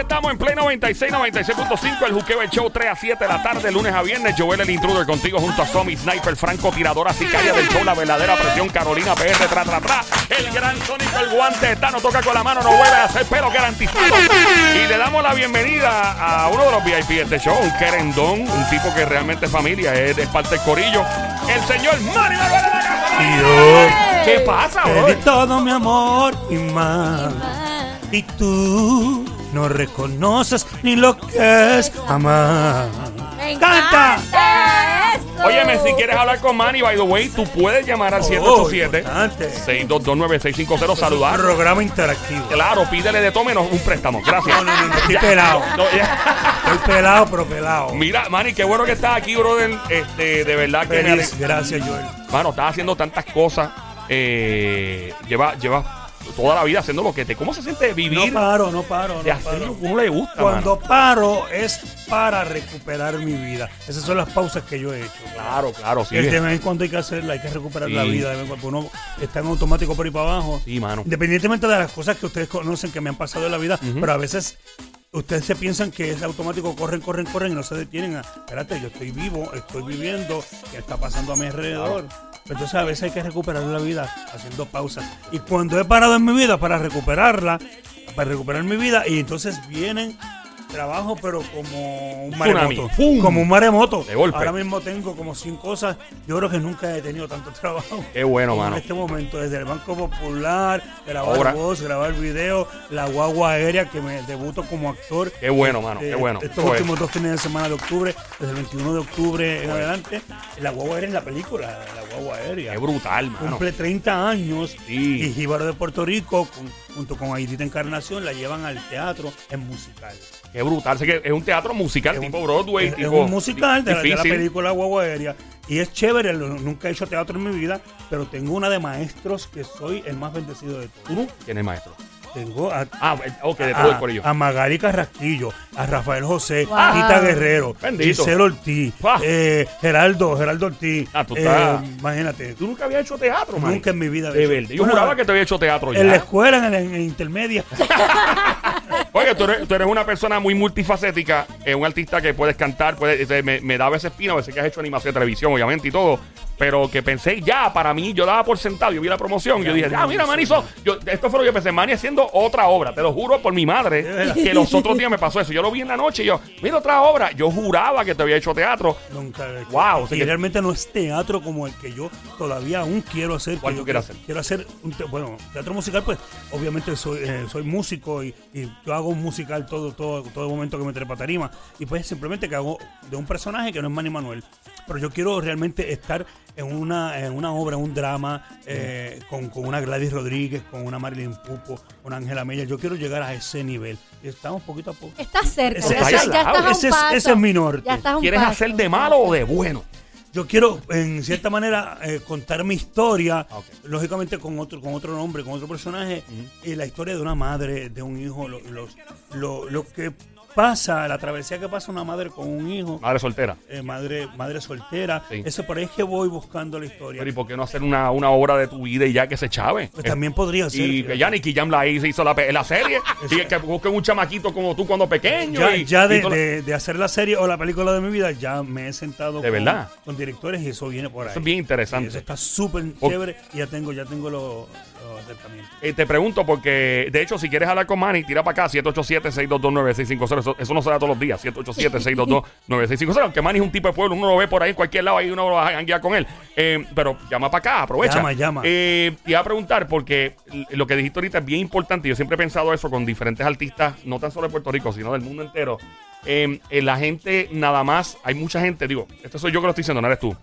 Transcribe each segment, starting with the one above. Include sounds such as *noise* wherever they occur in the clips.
estamos en Play 96, 96.5, el Juqueo el Show 3 a 7 de la tarde, lunes a viernes. Joel el Intruder contigo junto a Somi Sniper, Franco, tiradora sicaria del show, la verdadera presión, Carolina PR, tra, tra, tra. El gran Sónico, el guante está, no toca con la mano, no vuelve a hacer pelo garantizado. Y le damos la bienvenida a uno de los VIP de este show, un querendón, un tipo que realmente es familia, es, es parte del corillo, el señor Mario de la casa. ¿Qué pasa, te bro? di todo mi amor y más. Y tú no reconoces ni lo que es amar. Me ¡Canta! encanta. Óyeme, si quieres hablar con Manny, by the way, tú puedes llamar al Oh, 787 importante. 6229650 saludar. Programa interactivo. Claro, pídele de todo menos un préstamo. Gracias. No, no, no, no, estoy Ya. pelado. No, ya. Estoy pelado, pero pelado. Mira, Manny, qué bueno que estás aquí, brother. Este, de verdad que me Feliz. Gracias, Joel. Mano, estás haciendo tantas cosas. Eh, lleva, lleva toda la vida haciendo lo que te. ¿Cómo se siente No vivir paro, no paro, de no hacer lo paro. que uno le gusta, Cuando mano? paro es para recuperar mi vida. Esas son las pausas que yo he hecho. Claro, claro, sí. El de vez en cuando hay que hacerla, hay que recuperar Sí. la vida. de vez en cuando uno está en automático por ahí para abajo. Sí, mano. Independientemente de las cosas que ustedes conocen que me han pasado en la vida, pero a veces ustedes se piensan que es automático, corren, corren, corren y no se detienen. a, Espérate, yo estoy vivo, estoy viviendo, ¿qué está pasando a mi alrededor? Entonces a veces hay que recuperar la vida haciendo pausas. Y cuando he parado en mi vida para recuperarla, para recuperar mi vida, y entonces vienen trabajo, pero como un maremoto. ¡Pum! Como un maremoto. De golpe. Ahora mismo tengo como 100 cosas. Yo creo que nunca he tenido tanto *laughs* trabajo. Qué bueno, mano. En este momento, desde el Banco Popular, grabar Ahora. voz, grabar video, la guagua aérea que me debuto como actor. Qué bueno, mano. Qué Eh, bueno. Estos últimos dos fines de semana de octubre, desde el 21 de octubre en adelante, la guagua aérea en la película, la guagua aérea. Qué brutal, mano. Cumple 30 años Sí. y Jíbaro de Puerto Rico, con- junto con Aidita Encarnación, la llevan al teatro en musical. Qué brutal. Sé que es un teatro musical Es un- tipo Broadway. Es, es tipo, un musical de la, de la difícil. película Guagua Aérea. Y es chévere, lo- nunca he hecho teatro en mi vida, pero tengo una de maestros que soy el más bendecido de ¿Tú todos. no? ¿Quién es maestro? Tengo a, Ah, eh, ok, de todo el a, corillo. a Magali Carrasquillo, a Rafael José, Wow. a Tita Guerrero, Bendito. Giselle Ortiz, Ah. eh, Geraldo, Geraldo Ortiz. Ah, tú eh, estás- imagínate, ¿Tú nunca habías hecho teatro, man? nunca en mi vida. había De hecho- verdad. Yo Bueno, juraba que te había hecho teatro ya. En la escuela, en la en intermedia. *laughs* Oye, tú eres, tú eres una persona muy multifacética, eh, un artista que puedes cantar, puedes, eh, me, me da a veces pino, a veces que has hecho animación de televisión, obviamente, y todo, pero que pensé ya, para mí, yo daba por sentado, yo vi la promoción, yo dije, ah, mira, Manny hizo, yo, esto fue lo que yo pensé, Manny haciendo otra obra, te lo juro por mi madre, *laughs* que los otros días me pasó eso, yo lo vi en la noche y yo, mira otra obra, yo juraba que te había hecho teatro, Nunca. Wow, o sea y que- realmente no es teatro como el que yo todavía aún quiero hacer. ¿Cuál tú quieres quiero- hacer? Quiero hacer, un te- bueno, teatro musical, pues obviamente soy, eh, soy músico y, y yo hago un musical todo, todo, todo momento que me trepa tarima. Y pues simplemente que hago de un personaje que no es Manny Manuel. Pero yo quiero realmente estar en una, en una obra, un drama, eh, con, con una Gladys Rodríguez, con una Marilyn Pupo, con Ángela Mella. Yo quiero llegar a ese nivel. Y estamos poquito a poco. Estás cerca. Ese- ese- ya estás a un ese es- ese es mi norte. Ya estás a un ¿quieres paso. hacer de malo o de bueno? Yo quiero, en cierta manera, eh, contar mi historia, Ah, lógicamente con otro, con otro nombre, con otro personaje, y la historia de una madre, de un hijo, lo, los- lo, lo que pasa, la travesía que pasa una madre con un hijo, Madre soltera. eh, madre, madre soltera. Sí. Eso por ahí es que voy buscando la historia. Pero ¿y por qué no hacer una, una obra de tu vida y ya que se chave? Pues también podría ser. Y que ya Nicky Jam la hizo, hizo la, la serie. *laughs* y que busquen un chamaquito como tú cuando pequeño. Ya, y, ya de, de- de hacer la serie o la película de mi vida, ya me he sentado ¿De con, verdad? con directores y eso viene por ahí. Eso es bien Y interesante. Eso está súper chévere y ya tengo, ya tengo los, los acercamientos. Eh, te pregunto porque, de hecho, si quieres hablar con Manny, tira para acá, 787-622-9650. Eso, eso no se da todos los días, 787-622-9650. Aunque Manny es un tipo de pueblo, uno lo ve por ahí en cualquier lado y uno lo va a guiar con él. Eh, pero llama para acá, aprovecha. Llama, llama. Eh, te iba a preguntar porque lo que dijiste ahorita es bien importante. Yo siempre he pensado eso con diferentes artistas, no tan solo de Puerto Rico, sino del mundo entero. Eh, eh, la gente nada más, hay mucha gente, digo, esto soy yo que lo estoy diciendo, no eres tú.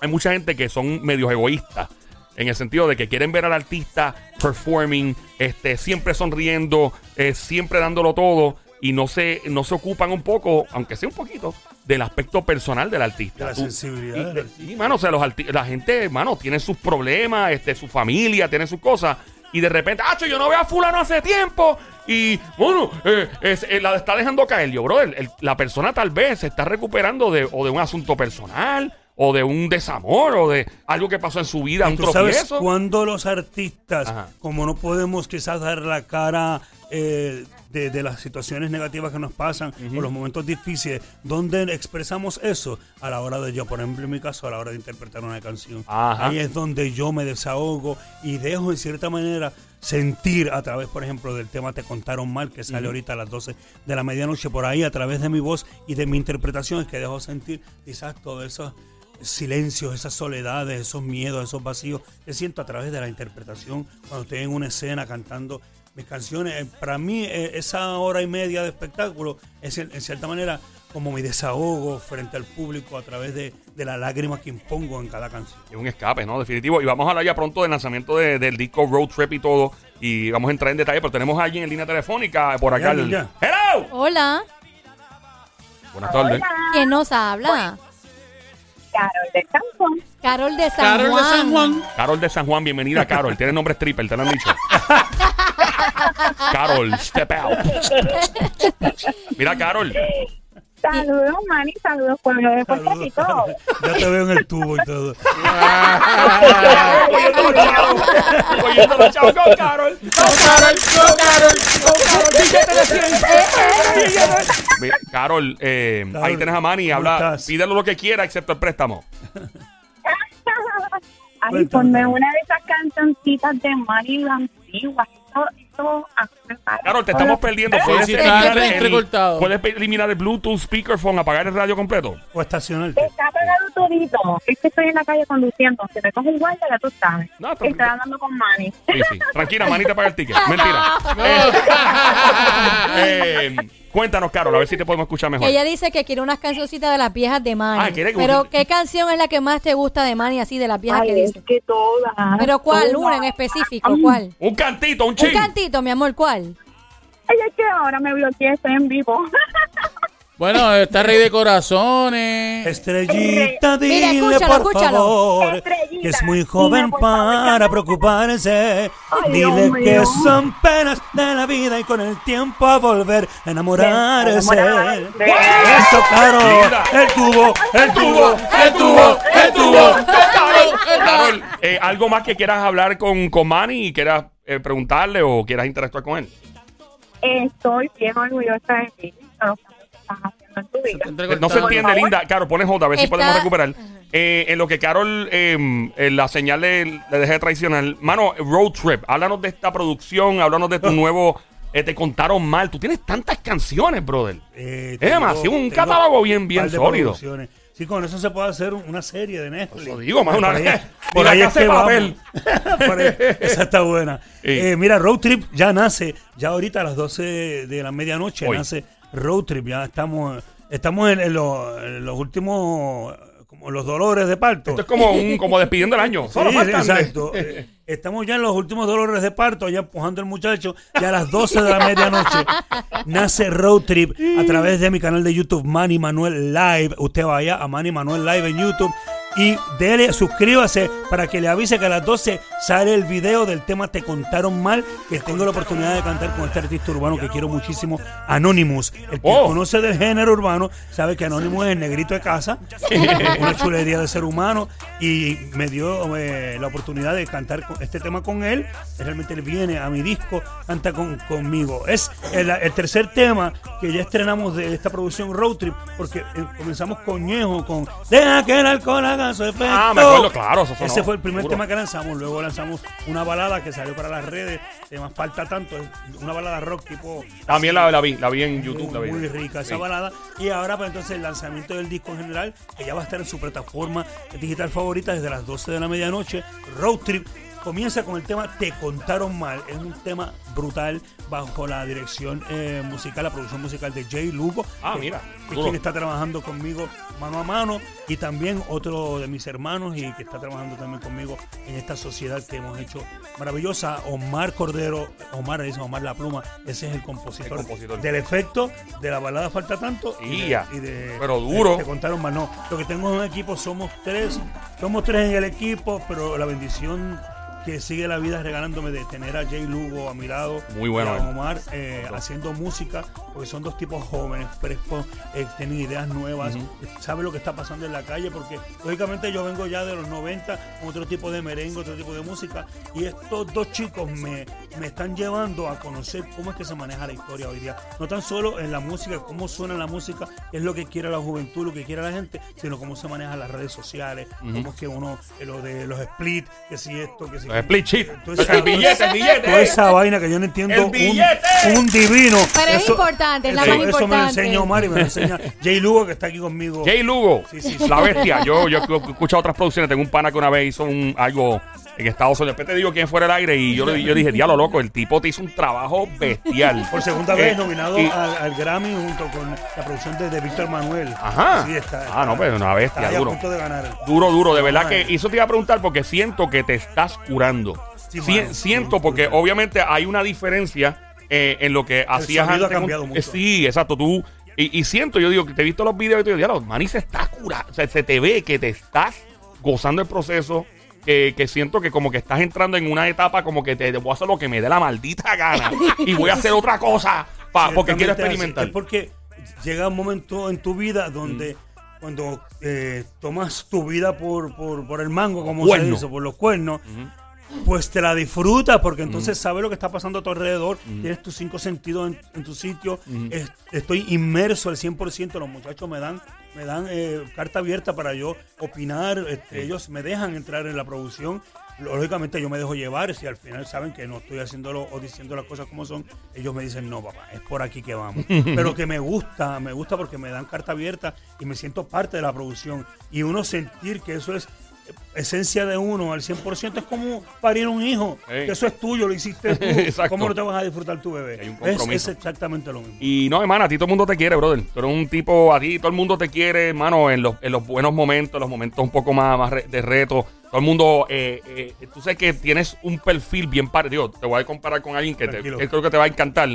Hay mucha gente que son medios egoístas. En el sentido de que quieren ver al artista performing, este, siempre sonriendo, eh, siempre dándolo todo. Y no se, no se ocupan un poco, aunque sea un poquito, del aspecto personal del artista. De la sensibilidad y- del artista. Mano, o sea, los la gente, mano, tiene sus problemas, este, su familia, tiene sus cosas. Y de repente, ¡ah, yo no veo a fulano hace tiempo! Y, bueno, eh, es- eh, la está dejando caer. Yo, brother, el- la persona tal vez se está recuperando de, o de un asunto personal, o de un desamor, o de algo que pasó en su vida, un ¿Tú sabes cuando los artistas, Ajá. como no podemos quizás dar la cara eh, de, de las situaciones negativas que nos pasan o los momentos difíciles, ¿dónde expresamos eso? A la hora de yo, por ejemplo, en mi caso, a la hora de interpretar una canción. Ajá. Ahí es donde yo me desahogo y dejo en cierta manera sentir a través, por ejemplo, del tema Te contaron mal, que sale ahorita a las 12 de la medianoche, por ahí a través de mi voz y de mi interpretación es que dejo sentir quizás todos esos silencios, esas soledades, esos miedos, esos vacíos que siento a través de la interpretación cuando estoy en una escena cantando mis canciones. Eh, Para mí, eh, esa hora y media de espectáculo es en cierta manera como mi desahogo frente al público a través de, de la lágrima que impongo en cada canción. Es un escape, ¿no? Definitivo. Y vamos a hablar ya pronto del lanzamiento de- del disco Road Trip y todo. Y vamos a entrar en detalle, pero tenemos a alguien en línea telefónica por acá. El- ¡Hello! Hola, Buenas tardes. ¿quién nos habla? Carol de Cancún. Carol de San Carol Juan. de San Juan. Carol de San Juan, bienvenida, Carol. Tiene nombre stripper, te lo han dicho. *laughs* Carol, step out. Mira, Carol. Saludos, Manny. Saludos, pueblo de Puerto. Rico. ya te veo en el tubo y todo. Los chavos. Con Carol. Con Carol, con Carol, con Carol. Billete de 100. Billete. Mira, Carol, eh, ahí tienes a Manny. ¿cómo Habla, pídelo lo que quiera, excepto el préstamo. Ay, ponme una de esas cancioncitas de Manny la ah, para Carol, te todo. estamos perdiendo. ¿Puedes, sí, eliminar el- entrecortado. ¿Puedes eliminar el Bluetooth, speakerphone, apagar el radio completo? O estacionarte. Está pegado todito. Es que estoy en la calle conduciendo. Si me coge un guardia, ya tú sabes. No, está- Estoy hablando con Manny. Sí, sí. Tranquila, Manny te paga el ticket. *laughs* Mentira. Eh, *laughs* eh, cuéntanos, Carol, a ver si te podemos escuchar mejor. Que ella dice que quiere unas cancioncitas de las viejas de Manny. Ah, quiere que- Pero, ¿qué canción es la que más te gusta de Manny, así, de las viejas que Ay, es dice? que todas. Pero, ¿cuál? todas. Una en específico, ¿cuál? Un cantito, un Un ching. cantito, mi amor, ¿cuál? Ay, es que ahora me bloqueé, estoy en vivo. Bueno, está Rey de Corazones. Estrellita, Mira, dile escúchalo, por escúchalo. favor Estrellita, que es muy joven para preocuparse. Ay, dile Dios que mío. son penas de la vida y con el tiempo a volver a enamorarse. Eso. Linda. El tubo, el tubo, el tubo, el tubo. Carol, eh, ¿algo más que quieras hablar con, con Manny y quieras eh, preguntarle o quieras interactuar con él? Estoy bien orgullosa de ti. Estás haciendo en tu vida. Está No se entiende, favor. linda. Carol, pone J, a ver si Está- podemos recuperar. Eh, en lo que Carol, eh, en la señal le, le dejé tradicional. Mano, Road Trip, háblanos de esta producción, háblanos de tu *laughs* nuevo. eh, te contaron mal. Tú tienes tantas canciones, brother. Eh, Es tengo- demasiado, un tengo catálogo bien, bien par de sólido. producciones. Sí, con eso se puede hacer una serie de Netflix. Lo digo, más una Por ahí- vez. *laughs* Por la ahí es Casa de que vamos. Papel. *laughs* Por ahí- Esa está buena. Sí. Eh, mira, Road Trip ya nace, ya ahorita a las 12 de la medianoche Hoy. nace Road Trip. Ya estamos, estamos en, en los, en los últimos, como los dolores de parto. Esto es como, un, como despidiendo el año. Solo Sí, exacto. *laughs* Eh, Estamos ya en los últimos dolores de parto, ya empujando al muchacho. Ya a las 12 de la medianoche nace Road Trip a través de mi canal de YouTube, Manny Manuel Live. Usted vaya a Manny Manuel Live en YouTube y dele, suscríbase para que le avise que a las 12 sale el video del tema Te Contaron Mal, que tengo la oportunidad de cantar con este artista urbano que quiero muchísimo, Anonymous. El que Oh. conoce del género urbano sabe que Anonymous es el negrito de casa, una chulería de ser humano y me dio eh, la oportunidad de cantar este tema con él. Realmente él viene a mi disco, canta con, conmigo. Es el, el tercer tema que ya estrenamos de esta producción Road Trip, porque eh, comenzamos con Ñejo, con Deja que el alcohol haga su efecto. Ah, me acuerdo, claro, eso sonó, Ese fue el primer seguro. tema que lanzamos. Luego lanzamos una balada que salió para las redes, se llama Falta Tanto, una balada rock tipo. También la, la vi, la vi en YouTube. la vi. Muy rica esa Sí. balada. Y ahora, pues entonces, el lanzamiento del disco en general, que ya va a estar en su plataforma digital favorita desde las 12 de la medianoche. Road Trip comienza con el tema Te Contaron Mal. Es un tema brutal bajo la dirección eh, musical, la producción musical de Jay Lugo. Ah, que- mira, Que es quien está trabajando conmigo mano a mano. Y también otro de mis hermanos y que está trabajando también conmigo en esta sociedad que hemos hecho maravillosa. Omar Cordero, Omar dice Omar La Pluma, ese es el compositor, El compositor. del efecto de la balada Falta Tanto y, de, y de- Pero duro. de- Te contaron mal, no. Lo que tengo en un equipo somos tres, somos tres en el equipo, pero la bendición que sigue la vida regalándome de tener a Jay Lugo a mi lado. Muy bueno, y a. Omar eh, haciendo música, porque son dos tipos jóvenes, frescos, eh, tienen ideas nuevas, saben lo que está pasando en la calle, porque lógicamente yo vengo ya de los 90 con otro tipo de merengue, otro tipo de música, y estos dos chicos me, me están llevando a conocer cómo es que se maneja la historia hoy día. No tan solo en la música, cómo suena la música, es lo que quiere la juventud, lo que quiere la gente, sino cómo se manejan las redes sociales, cómo es que uno, eh, lo de los split, que si esto, que si split esa- El billete, el billete. Toda esa vaina que yo no entiendo. ¡El un, billete! un divino. Pero es importante, es la eso, más Eso me lo enseña Omar y me lo enseña Jay Lugo, que está aquí conmigo. Jay Lugo, Sí, sí, sí. la bestia. Yo, yo he escuchado otras producciones. Tengo un pana que una vez hizo un, algo en Estados Unidos. Después te digo quién fuera el aire y yo, yo dije, diablo loco, el tipo te hizo un trabajo bestial. Por segunda Eh, vez nominado y- al, al Grammy junto con la producción de, de Víctor Manuel. Ajá. Sí, está, Ah, no, pero una bestia, está duro. a punto de ganar. Duro, duro, de verdad que eso te iba a preguntar porque siento que te estás curando. Sí, Si- mano, siento sí, porque brutal. obviamente hay una diferencia eh, en lo que hacías sonido ha antes. cambiado Eh, mucho. Sí, exacto. Tú y, y siento, yo digo que te he visto los videos y te digo, diablo, Manny se está curando. O sea, se te ve que te estás gozando el proceso. Que, que siento que como que estás entrando en una etapa como que te voy a hacer lo que me dé la maldita gana y voy a hacer otra cosa pa- porque quiero experimentar. Es porque llega un momento en tu vida donde cuando eh, tomas tu vida por, por, por el mango, como se dice, por los cuernos, pues te la disfrutas porque entonces sabes lo que está pasando a tu alrededor, tienes tus cinco sentidos en, en tu sitio, es- estoy inmerso al 100%, los muchachos me dan me dan eh, carta abierta para yo opinar, este, ellos me dejan entrar en la producción, lógicamente yo me dejo llevar, si al final saben que no estoy haciéndolo o diciendo las cosas como son, ellos me dicen, no papá, es por aquí que vamos, *laughs* pero que me gusta, me gusta porque me dan carta abierta y me siento parte de la producción. Y uno sentir que eso es esencia de uno al 100% es como parir un hijo. Que eso es tuyo, lo hiciste *laughs* tú. ¿Cómo no te vas a disfrutar tu bebé? Hay un es, compromiso. es exactamente lo mismo. Y no, hermano, a ti todo el mundo te quiere, brother. Tú eres un tipo, a ti todo el mundo te quiere, hermano, en los, en los buenos momentos, en los momentos un poco más, más de reto. Todo el mundo, eh, eh, tú sabes que tienes un perfil bien parecido. Te voy a comparar con alguien que, te- que creo que te va a encantar.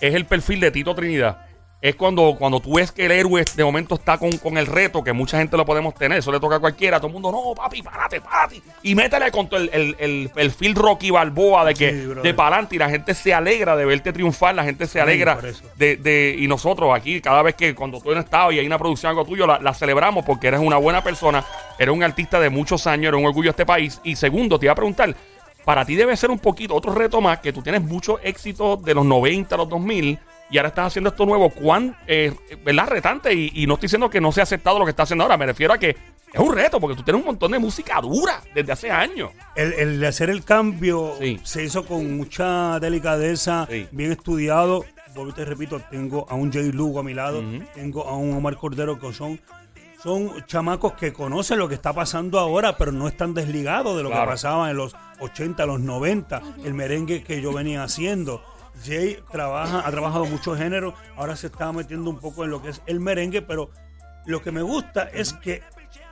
Es el perfil de Tito Trinidad. Es cuando, cuando tú ves que el héroe de momento está con, con el reto, que mucha gente lo podemos tener, eso le toca a cualquiera. Todo el mundo, no, papi, párate, párate. Y métele con todo el, el, el perfil Rocky Balboa de que Sí, de para adelante y la gente se alegra de verte triunfar, la gente se alegra de, de- y nosotros aquí, cada vez que cuando tú no estabas y hay una producción algo tuyo, la, la celebramos porque eres una buena persona, eres un artista de muchos años, eres un orgullo de este país. Y segundo, te iba a preguntar, para ti debe ser un poquito otro reto más, que tú tienes mucho éxito de los 90 a los 2000 y ahora estás haciendo esto nuevo, cuán, eh, ¿verdad? Retante. Y, y no estoy diciendo que no sea aceptado lo que estás haciendo ahora, me refiero a que es un reto, porque tú tienes un montón de música dura desde hace años. El, el de hacer el cambio Sí. se hizo con mucha delicadeza, Sí. bien estudiado. Vuelvo te repito, tengo a un Jay Lugo a mi lado, tengo a un Omar Cordero que son, son chamacos que conocen lo que está pasando ahora, pero no están desligados de lo Claro. que pasaba en los 80, los 90, el merengue que yo venía haciendo. Jay trabaja, ha trabajado muchos géneros, ahora se está metiendo un poco en lo que es el merengue, pero lo que me gusta es que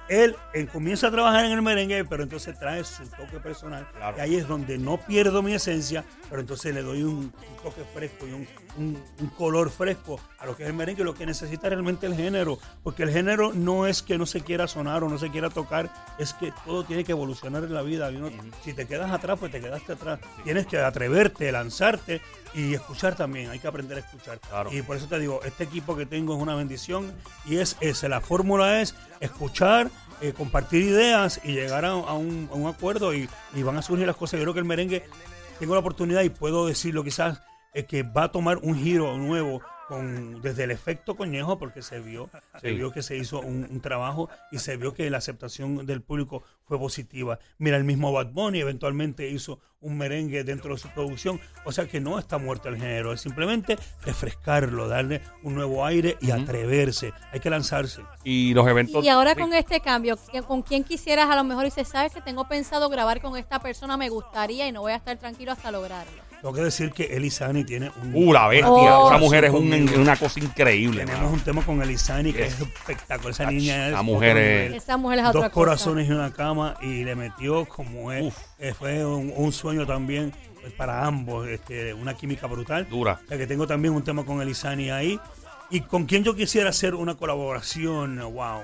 él eh, comienza a trabajar en el merengue, pero entonces trae su toque personal. Claro. Y ahí es donde no pierdo mi esencia, pero entonces le doy un, un toque fresco y un, un- un color fresco a lo que es el merengue, lo que necesita realmente el género. Porque el género no es que no se quiera sonar o no se quiera tocar, es que todo tiene que evolucionar en la vida. Y Si te quedas atrás, pues te quedaste atrás. Tienes que atreverte, lanzarte y escuchar también. Hay que aprender a escuchar. Claro. Y por eso te digo, este equipo que tengo es una bendición y es ese. La fórmula es escuchar, eh, compartir ideas y llegar a, a un, a un acuerdo y, y van a surgir las cosas. Yo creo que el merengue, tengo la oportunidad y puedo decirlo quizás, es que va a tomar un giro nuevo con, desde el efecto conejo, porque se vio, se Sí. vio que se hizo un, un trabajo y se vio que la aceptación del público fue positiva. Mira, el mismo Bad Bunny eventualmente hizo un merengue dentro de su producción, o sea que no está muerto el género, es simplemente refrescarlo, darle un nuevo aire y atreverse. Hay que lanzarse. Y los eventos. Y ahora con este cambio, ¿qui- ¿con quién quisieras a lo mejor? Y se sabes que tengo pensado grabar con esta persona, me gustaría y no voy a estar tranquilo hasta lograrlo. Tengo que decir que Elisani tiene un. Uh, la bestia. Oh. Esa mujer es un- una cosa increíble. Tenemos mano. un tema con Elisani que Yes. es espectacular. Esa Ach, niña es. la mujer es- nivel. Esa mujer es Dos otra cosa. corazones y una cama y le metió como es. Uf. eh, fue un, un sueño también eh, para ambos, este, una química brutal. Dura. O sea, que tengo también un tema con Elisani ahí. Y con quien yo quisiera hacer una colaboración, wow,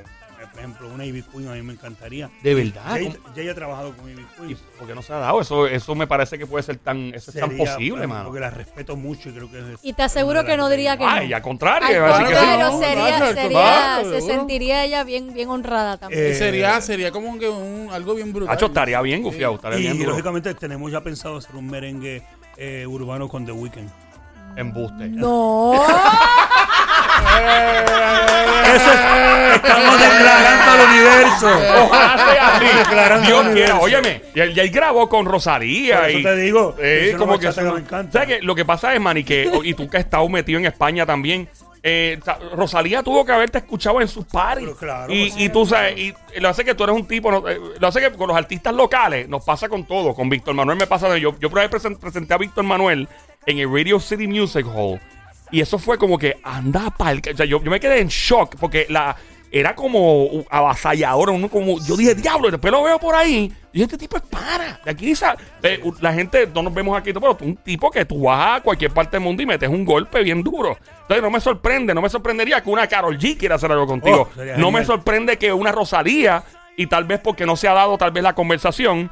Por ejemplo, una Ivy Queen a mí me encantaría. De verdad. Jay, ¿Cómo- Jay ha trabajado con Ivy ¿Y Queen. por qué no se ha dado? Eso, eso me parece que puede ser tan, eso es tan Sería, posible, mano. Porque la respeto mucho y creo que es. Y te aseguro que no diría que no. Ay, al contrario. Al que contrario, no, sería, no, al sería, contrario, se sentiría ella bien, bien honrada también. Eh, Y sería, sería como que un, algo bien brutal. Hacho, estaría bien gufiado, estaría Y, bien duro. lógicamente tenemos ya pensado hacer un merengue eh, urbano con The Weeknd. Embuste. No. *laughs* Eso es, estamos declarando al universo. Dios quiera. universo. Óyeme, y él, y él grabó con Rosalía. Eso y, te digo, eh, es una como que, bachata eso- que me encanta. ¿Sabes qué? Lo que pasa es, Manny, que, y tú que has estado metido en España también. eh, ta- Rosalía tuvo que haberte escuchado en sus. Pero claro, y, pues, y tú sabes, y lo hace que tú eres un tipo, no, eh, lo hace que con los artistas locales nos pasa con todo. Con Víctor Manuel me pasa. Yo, yo presen- presenté a Víctor Manuel en el Radio City Music Hall. Y eso fue como que anda pa'l... O sea, yo, yo me quedé en shock porque la... Era como avasalladora, uno como, yo dije, diablo, y después lo veo por ahí. Y este tipo es para. De aquí eh, la gente, no nos vemos aquí, pero un tipo que tú vas a cualquier parte del mundo y metes un golpe bien duro. Entonces no me sorprende, no me sorprendería que una Carol G quiera hacer algo contigo. Oh, no me sorprende que una Rosalía, y tal vez porque no se ha dado tal vez la conversación,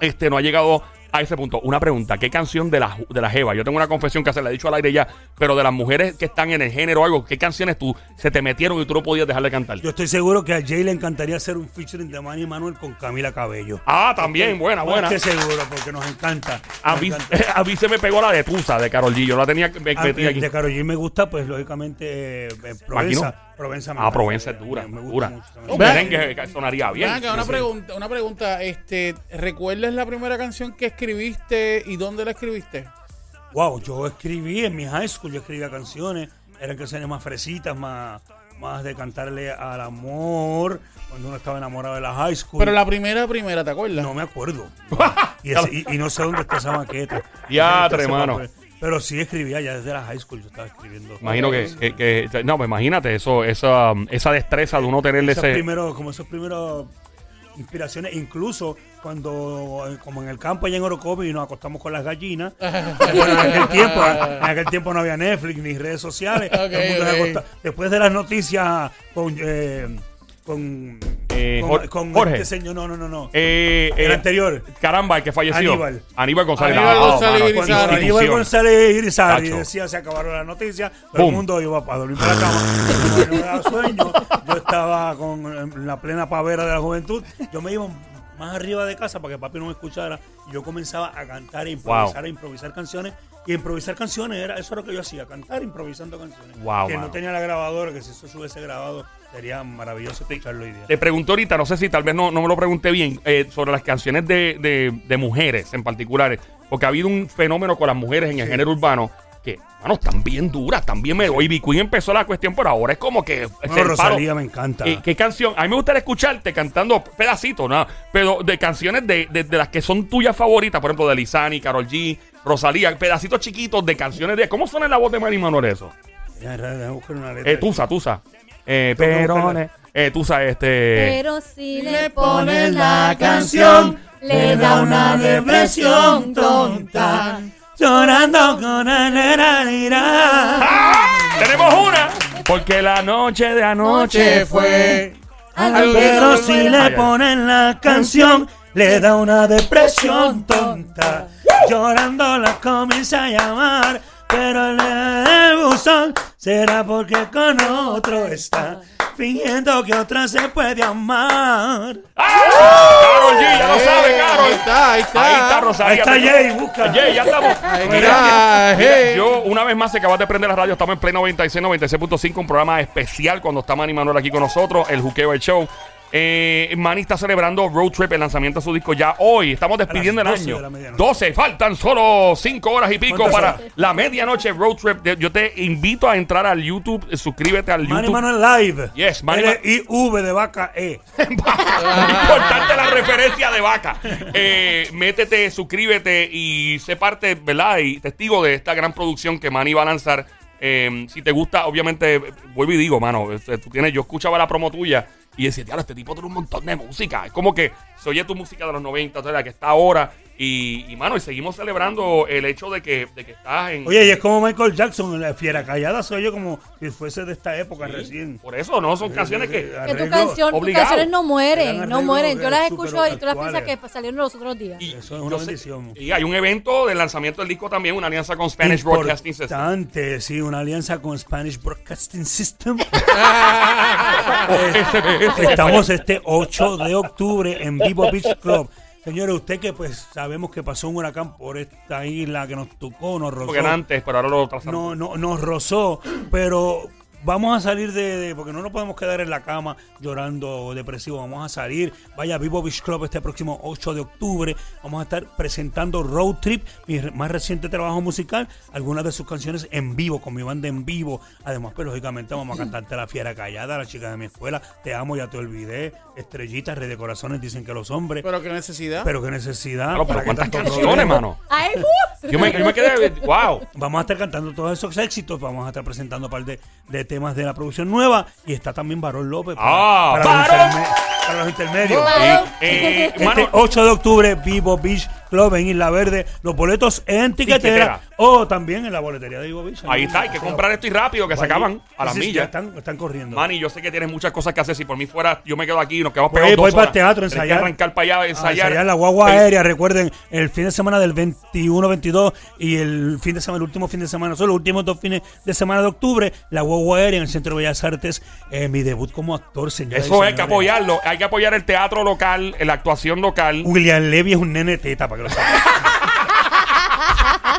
este, no ha llegado a ese punto. Una pregunta, ¿qué canción de la, de la Jeva? Yo tengo una confesión que se la he dicho al aire ya, pero de las mujeres que están en el género o algo, ¿qué canciones tú se te metieron y tú no podías dejar de cantar? Yo estoy seguro que a Jay le encantaría hacer un featuring de Manny Manuel con Camila Cabello. ah, también, buena, buena. Estoy seguro porque nos encanta. A Nos mí, encanta. *laughs* a mí se me pegó la de Tusa de Carol G. Yo la tenía me- A- metida aquí. de Karol G me gusta, pues lógicamente eh, eh, Provenza. Provenza Ah. Provenza es dura, Me gusta dura. mucho Un merengue sonaría bien. Una pregunta, una pregunta, este, ¿recuerdas la primera canción que escribiste y dónde la escribiste? Wow, yo escribí en mi high school, yo escribía canciones, eran canciones más fresitas, más, más de cantarle al amor, cuando uno estaba enamorado de la high school. Pero la primera, primera, ¿te acuerdas? No me acuerdo. *laughs* y, ese- y- y no sé dónde está esa maqueta. Ya, No sé dónde está ese mano. papel. Pero sí escribía ya desde la high school, yo estaba escribiendo. Imagino que, que- que- No, pues imagínate eso, esa, esa destreza de uno tenerle esos ese. primeros, como esos primeros inspiraciones, incluso cuando, eh, como en el campo allá en Orocovi, nos acostamos con las gallinas. *laughs* Bueno, en aquel tiempo, en aquel tiempo no había Netflix ni redes sociales. todo el mundo se ok. acosta- Después de las noticias con eh, con, Eh, con, Jor- con Jorge. este señor, no, no, no, no. Eh, el eh, anterior. Caramba, el que falleció. Aníbal. Aníbal González. Aníbal Ah, González mano, Irizarry. Cuando institución. Aníbal González Irizarry Tacho. decía se acabaron las noticias, todo Boom. el mundo iba para dormir para la cama. Como no me daba sueño, yo estaba con en la plena pavera de la juventud. Yo me iba más arriba de casa para que papi no me escuchara. Y yo comenzaba a cantar e improvisar, Wow. a improvisar canciones. Y improvisar canciones, era, eso era lo que yo hacía, cantar improvisando canciones. Wow, que mano. no tenía la grabadora, que si eso se hubiese grabado, sería maravilloso escucharlo hoy día. Te pregunto ahorita, no sé si tal vez no, no me lo pregunté bien, eh, sobre las canciones de, de- de mujeres en particulares. Porque ha habido un fenómeno con las mujeres en el Sí. género urbano que, bueno, están bien duras, también me. Hoy Queen empezó la cuestión, pero ahora es como que. es No, el palo. Rosalía me encanta. Eh, ¿Qué canción? A mí me gustaría escucharte cantando pedacitos, ¿no? Pero de canciones de, de- de las que son tuyas favoritas, por ejemplo, de Lizani, Carol G, Rosalía, pedacitos chiquitos de canciones de. ¿Cómo suena en la voz de Manny Manuel eso? Ya, ya, déjame buscar una letra. Eh, Tusa, Tusa. Eh. Perones. Eh, Tusa, este. Pero si le pones la canción, le da una depresión tonta. Llorando con nera. Tenemos una. Porque la noche de anoche Noche fue. que Pero si le ponen la canción, le da una depresión tonta. Llorando la comienza a llamar, pero en el buzón será porque con otro está, fingiendo que otra se puede amar. ¡Ah! Carol G, ya lo sabe, Eh, Carol. Ahí está, ahí está. Ahí está Rosalía. Ahí está Jay, busca. Jay, ya estamos. Ahí Mira, está, mira, hey. yo una vez más se acabas de prender la radio, estamos en pleno 96, 96.5, un programa especial cuando está Manny Manuel aquí con nosotros, el Juqueo el Show. Eh, Manny está celebrando Road Trip, el lanzamiento de su disco ya hoy. Estamos despidiendo el A las 12 año. de la medianoche. 12, faltan solo 5 horas y pico ¿Cuántas para horas? la medianoche Road Trip. Yo te invito a entrar al YouTube, suscríbete al Manny YouTube. Manuel Live. Yes, Manny Ma- L-I-V de vaca E. *laughs* Importante la referencia de vaca. Eh, métete, suscríbete y sé parte, ¿verdad? Y testigo de esta gran producción que Manny va a lanzar. Eh, si te gusta, obviamente, vuelvo y digo, mano, tú tienes, yo escuchaba la promo tuya y decía, tío, este tipo tiene un montón de música. Es como que se oye tu música de los 90, o la que está ahora. Y, y, mano, y seguimos celebrando el hecho de que, de que estás en. Oye, y es como Michael Jackson, la fiera callada soy yo como si fuese de esta época recién. Por eso, ¿no? Son canciones que. Que tu canción, tus canciones no mueren, no mueren. Yo las escucho y tú las piensas que salieron los otros días. y- Eso es una yo sé- bendición. y hay un evento del lanzamiento del disco también, una alianza con Spanish Broadcasting System. Sí, una alianza con Spanish Broadcasting System. *laughs* *laughs* Estamos este 8 de octubre en Vivo Beach Club. Señores, usted que pues sabemos que pasó un huracán por esta isla que nos tocó, nos rozó. Porque era antes, pero ahora lo trazamos. no, no, nos rozó, pero vamos a salir de, de- porque no nos podemos quedar en la cama llorando o depresivo, vamos a salir, vaya Vivo Beach Club este próximo 8 de octubre, vamos a estar presentando Road Trip, mi más reciente trabajo musical, algunas de sus canciones en vivo, con mi banda en vivo, además pues lógicamente vamos a cantarte La Fiera Callada, La Chica de mi Escuela, Te Amo, Ya Te Olvidé, Estrellitas, Red de Corazones, dicen que los hombres, Pero qué necesidad. pero qué necesidad. Claro, pero ¿cuántas canciones, mano? ¡Ay, uh! Yo me, yo me quedé. ¡Wow! Vamos a estar cantando todos esos éxitos, vamos a estar presentando un par de, de temas de la producción nueva y está también Barón López para, Ah, para los, interme- para los intermedios. Y, eh, Este mano, 8 de octubre, Vivo Beach Club en Isla Verde. Los boletos en Tiquetera. tiquetera o también en la boletería de Vivo Beach. ahí está, hay que comprar esto y rápido, que se acaban a las Sí, sí, ya millas. Están, están corriendo. Manny, yo sé que tienes muchas cosas que hacer. Si por mí fuera, yo me quedo aquí y nos quedamos Voy- pegados voy dos para el horas. teatro, Tienes que ensayar. arrancar para allá, Ah, ensayar. ensayar la guagua aérea, recuerden, el fin de semana del 21-22 y el fin de semana, el último fin de semana, solo los últimos dos fines de semana de octubre, la guagua aérea en el Centro de Bellas Artes, eh, mi debut como actor, señores. Eso hay que apoyarlo. Hay que apoyar el teatro local, la actuación local. William Levy es un nene teta, para que lo sepan. *laughs*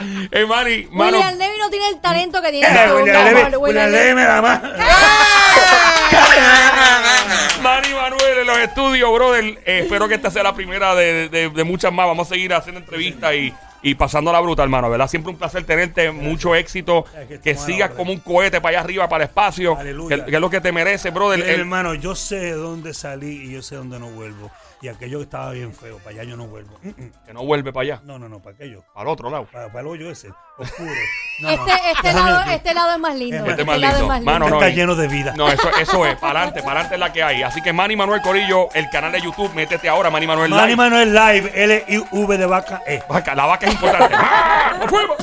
*laughs* eh, Manny, mano. William Levy no tiene el talento que tiene Eh, tú, William Levy, William William Levy. Levy me da más. *laughs* Manny Manuel en los estudios, brother. Eh, espero que esta sea la primera de, de- de muchas más. Vamos a seguir haciendo entrevistas y, y pasando la bruta, hermano, ¿verdad? Siempre un placer tenerte. Mucho éxito. que Que estamos a la sigas orden. como un cohete para allá arriba, para el espacio. Aleluya. Que, que es lo que te merece, brother. El- hermano, yo sé dónde salí y yo sé dónde no vuelvo. Y aquello que estaba bien feo, para allá yo no vuelvo. Mm, mm. que no vuelve para allá, No, no, no, para aquello. para el otro lado. Para, para el hoyo ese, oscuro. *laughs* No, Este, no, este, lado, este lado es más lindo. Este Este, más lado lindo. es más lindo. Mano, no, Está y- lleno de vida. No, eso, eso es. Para adelante, *laughs* para adelante es la que hay. Así que Manny Manuel Corillo, el canal de YouTube, métete ahora, Manny Manuel Manny Live. Manuel Live, L-I-V de vaca E. Vaca, La vaca es importante. *laughs* ¡Ah! ¡Nos fuimos!